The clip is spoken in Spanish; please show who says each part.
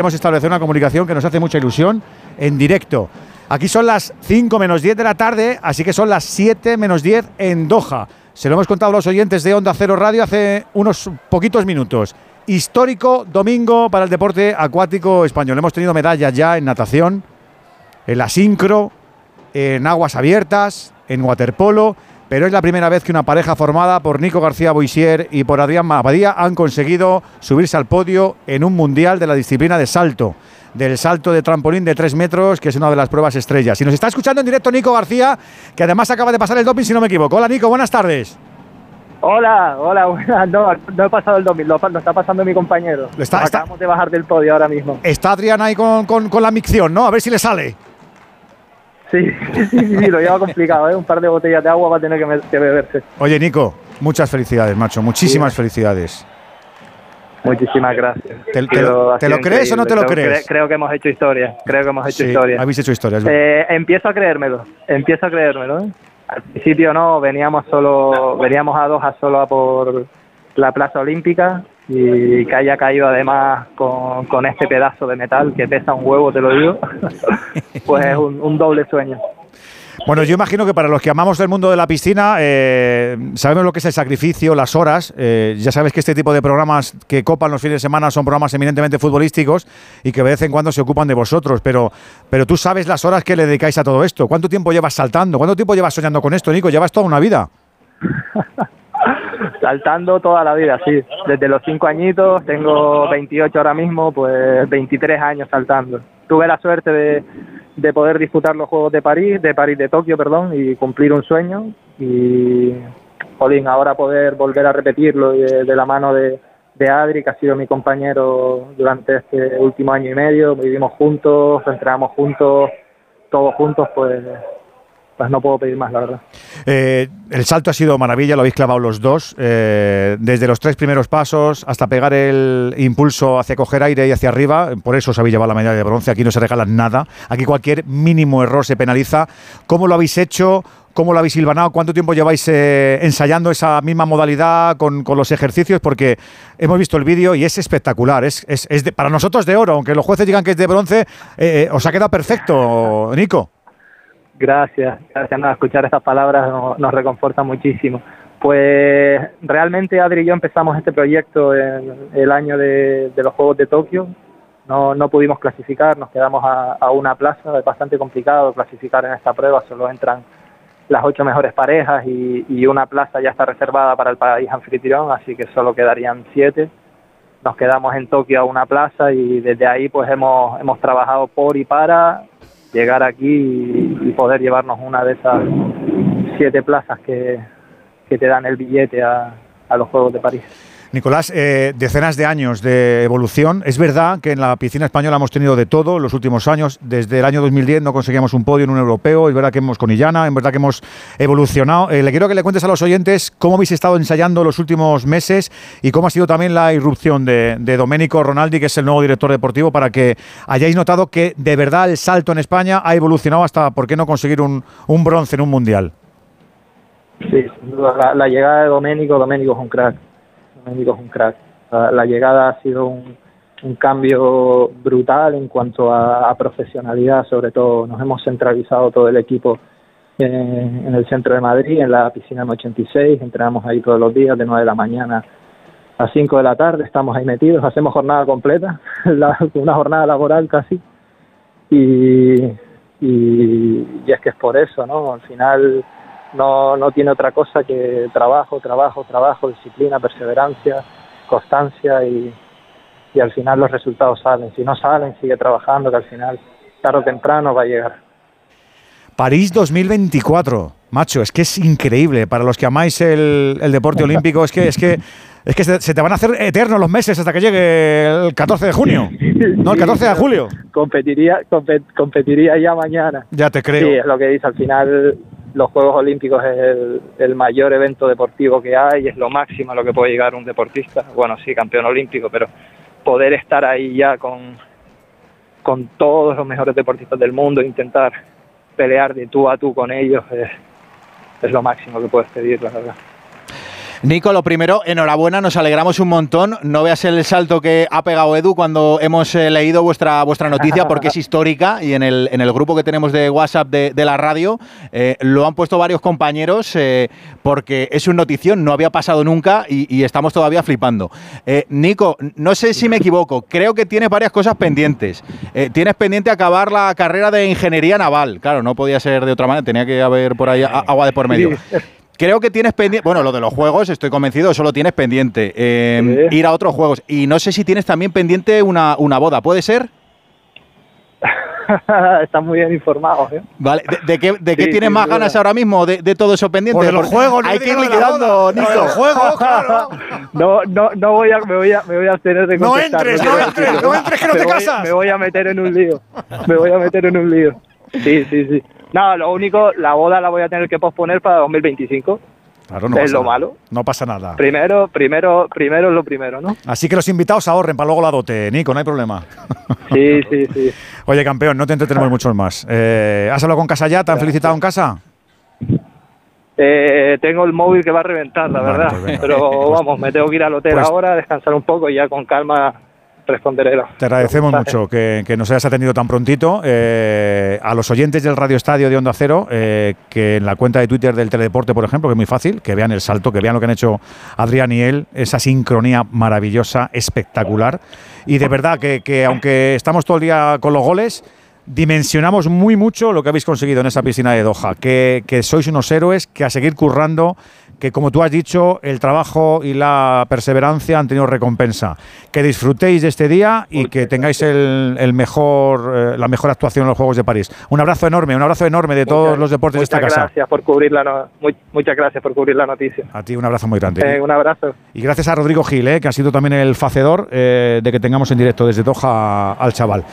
Speaker 1: Hemos establecido una comunicación que nos hace mucha ilusión en directo. Aquí son las 5 menos 10 de la tarde, así que son las 7 menos 10 en Doha. Se lo hemos contado a los oyentes de Onda Cero Radio hace unos poquitos minutos. Histórico domingo para el deporte acuático español. Hemos tenido medallas ya en natación, en la sincro, en aguas abiertas, en waterpolo pero es la primera vez que una pareja formada por Nico García Boisier y por Adrián Mabadía han conseguido subirse al podio en un mundial de la disciplina de salto, del salto de trampolín de 3 metros, que es una de las pruebas estrellas. Y nos está escuchando en directo Nico García, que además acaba de pasar el doping, si no me equivoco. Hola Nico, buenas tardes.
Speaker 2: Hola, hola, buenas. No, no he pasado el doping, lo, está pasando mi compañero.
Speaker 1: Está,
Speaker 2: Acabamos de bajar del podio ahora mismo.
Speaker 1: Está Adrián ahí con, con la micción, ¿no? A ver si le sale.
Speaker 2: Sí, sí, sí, lo lleva complicado, ¿eh? Un par de botellas de agua va a tener que, beberse.
Speaker 1: Oye, Nico, muchas felicidades, macho, muchísimas felicidades.
Speaker 2: Muchísimas gracias.
Speaker 1: ¿Te, lo, crees o no te lo crees?
Speaker 2: Creo, que hemos hecho historia. Creo que hemos hecho historia.
Speaker 1: Habéis hecho historia.
Speaker 2: Eh, empiezo a creérmelo. Empiezo a creérmelo. ¿eh? Al principio no, veníamos solo, veníamos a dos a solo a por la Plaza Olímpica y que haya caído además con, con, este pedazo de metal que pesa un huevo, te lo digo, pues es un, doble sueño.
Speaker 1: Bueno, yo imagino que para los que amamos el mundo de la piscina, eh, sabemos lo que es el sacrificio, las horas. Eh, ya sabes que este tipo de programas que copan los fines de semana son programas eminentemente futbolísticos y que de vez en cuando se ocupan de vosotros. Pero, pero tú sabes las horas que le dedicáis a todo esto. ¿Cuánto tiempo llevas saltando? ¿Cuánto tiempo llevas soñando con esto, Nico? Llevas toda una vida.
Speaker 2: Saltando toda la vida, sí. Desde los 5 añitos, tengo 28 ahora mismo, pues 23 años saltando. Tuve la suerte de, de poder disputar los Juegos de París, de París de Tokio, perdón, y cumplir un sueño. Y, Jolín, ahora poder volver a repetirlo de, de la mano de, de Adri, que ha sido mi compañero durante este último año y medio. Vivimos juntos, entrenamos juntos, todos juntos, pues pues no puedo pedir más, la verdad.
Speaker 1: Eh, el salto ha sido maravilla, lo habéis clavado los dos, eh, desde los tres primeros pasos hasta pegar el impulso hacia coger aire y hacia arriba, por eso os habéis llevado la medalla de bronce, aquí no se regala nada, aquí cualquier mínimo error se penaliza. ¿Cómo lo habéis hecho? ¿Cómo lo habéis silvanado? ¿Cuánto tiempo lleváis eh, ensayando esa misma modalidad con, los ejercicios? Porque hemos visto el vídeo y es espectacular. Es, para nosotros de oro, aunque los jueces digan que es de bronce, os ha quedado perfecto, Nico.
Speaker 2: Gracias, gracias. No, escuchar estas palabras nos, reconforta muchísimo. Pues realmente Adri y yo empezamos este proyecto en el año de, los Juegos de Tokio. No, no pudimos clasificar, nos quedamos a, una plaza. Es bastante complicado clasificar en esta prueba, solo entran las ocho mejores parejas y, y una plaza ya está reservada para el país anfitrión, así que solo quedarían siete. Nos quedamos en Tokio a una plaza y desde ahí pues hemos, hemos trabajado por y para llegar aquí y, poder llevarnos una de esas siete plazas que, que te dan el billete a, a los Juegos de París.
Speaker 1: Nicolás, eh, decenas de años de evolución. Es verdad que en la piscina española hemos tenido de todo en los últimos años. Desde el año 2010 no conseguíamos un podio en un europeo. Es verdad que hemos con Illana, es verdad que hemos evolucionado. Eh, le quiero que le cuentes a los oyentes cómo habéis estado ensayando los últimos meses y cómo ha sido también la irrupción de, de Domenico Ronaldi, que es el nuevo director deportivo, para que hayáis notado que de verdad el salto en España ha evolucionado hasta, ¿por qué no conseguir un, bronce en un mundial?
Speaker 2: Sí, la, la llegada de Domenico, Domenico es un crack México es un crack. La, llegada ha sido un, cambio brutal en cuanto a, profesionalidad, sobre todo nos hemos centralizado todo el equipo en, el centro de Madrid, en la piscina M86, entrenamos ahí todos los días de 9 de la mañana a 5 de la tarde, estamos ahí metidos, hacemos jornada completa, una jornada laboral casi, y, y, es que es por eso, ¿no? Al final no, no tiene otra cosa que trabajo, trabajo, trabajo, disciplina, perseverancia, constancia y, y al final los resultados salen. Si no salen, sigue trabajando, que al final, tarde o temprano, va a llegar.
Speaker 1: París 2024, macho, es que es increíble. Para los que amáis el, el deporte olímpico, es que, es que, es que se, te van a hacer eternos los meses hasta que llegue el 14 de junio. No, el 14 de julio.
Speaker 2: Competiría, competiría ya mañana.
Speaker 1: Ya te creo.
Speaker 2: Sí, es lo que dice. Al final, los Juegos Olímpicos es el, mayor evento deportivo que hay, es lo máximo a lo que puede llegar un deportista. Bueno, sí, campeón olímpico, pero poder estar ahí ya con, con todos los mejores deportistas del mundo, intentar pelear de tú a tú con ellos, es, es lo máximo que puedes pedir, la verdad.
Speaker 3: Nico, lo primero, enhorabuena, nos alegramos un montón. No veas el salto que ha pegado Edu cuando hemos eh, leído vuestra, vuestra noticia, porque es histórica y en el, en el grupo que tenemos de WhatsApp de, la radio eh, lo han puesto varios compañeros eh, porque es una notición, no había pasado nunca y, estamos todavía flipando. Nico, no sé si me equivoco, creo que tienes varias cosas pendientes. tienes pendiente acabar la carrera de ingeniería naval, claro, no podía ser de otra manera, tenía que haber por ahí agua de por medio. Creo que tienes pendiente, bueno, lo de los juegos, estoy convencido, solo tienes pendiente em, ir a otros juegos. Y no sé si tienes también pendiente una, una boda, ¿puede ser?
Speaker 2: Estás muy bien informado. ¿eh?
Speaker 3: Vale, ¿de, qué, de qué tienes más ganas ahora mismo de, de, todo eso pendiente?
Speaker 1: de los juegos,
Speaker 3: hay que ir liquidando,
Speaker 1: Nico. los juegos, claro.
Speaker 2: No, no, no voy a, me voy a, me voy a abstener de
Speaker 1: contestar. No entres, no entres, no entres que no te casas.
Speaker 2: Me voy a meter en un lío. Me voy a meter en un lío. Sí, sí, sí. No, lo único, la boda la voy a tener que posponer para 2025 es lo malo.
Speaker 1: No pasa nada.
Speaker 2: Primero, primero, primero es lo primero, ¿no?
Speaker 1: Así que los invitados ahorren para luego la dote, Nico, no hay problema.
Speaker 2: Sí, sí, sí.
Speaker 1: Oye, campeón, no te entretenemos mucho más. Eh, ¿Has hablado con casa ya? ¿Te han felicitado en casa?
Speaker 2: Eh, tengo el móvil que va a reventar, la verdad. Pues Pero pues vamos, me tengo que ir al hotel pues ahora, descansar un poco y ya con calma responderé.
Speaker 1: Te agradecemos mucho que, nos hayas atendido tan prontito. Eh, a los oyentes del Radio Estadio de Onda Cero, eh, que en la cuenta de Twitter del Teledeporte, por ejemplo, que es muy fácil, que vean el salto, que vean lo que han hecho Adrián y él, esa sincronía maravillosa, espectacular. Y de verdad que, que aunque estamos todo el día con los goles, dimensionamos muy mucho lo que habéis conseguido en esa piscina de Doha, que, que, sois unos héroes, que a seguir currando, que como tú has dicho, el trabajo y la perseverancia han tenido recompensa. Que disfrutéis de este día y que tengáis el, mejor, eh, la mejor actuación en los Juegos de París. Un abrazo enorme, un abrazo enorme de todos los deportes de esta
Speaker 2: casa. Gracias por cubrir la muchas gracias por cubrir la noticia.
Speaker 1: A ti un abrazo muy grande.
Speaker 2: Eh, un abrazo.
Speaker 1: Y gracias a Rodrigo Gil, eh, que ha sido también el facedor de que tengamos en directo desde Doha al chaval.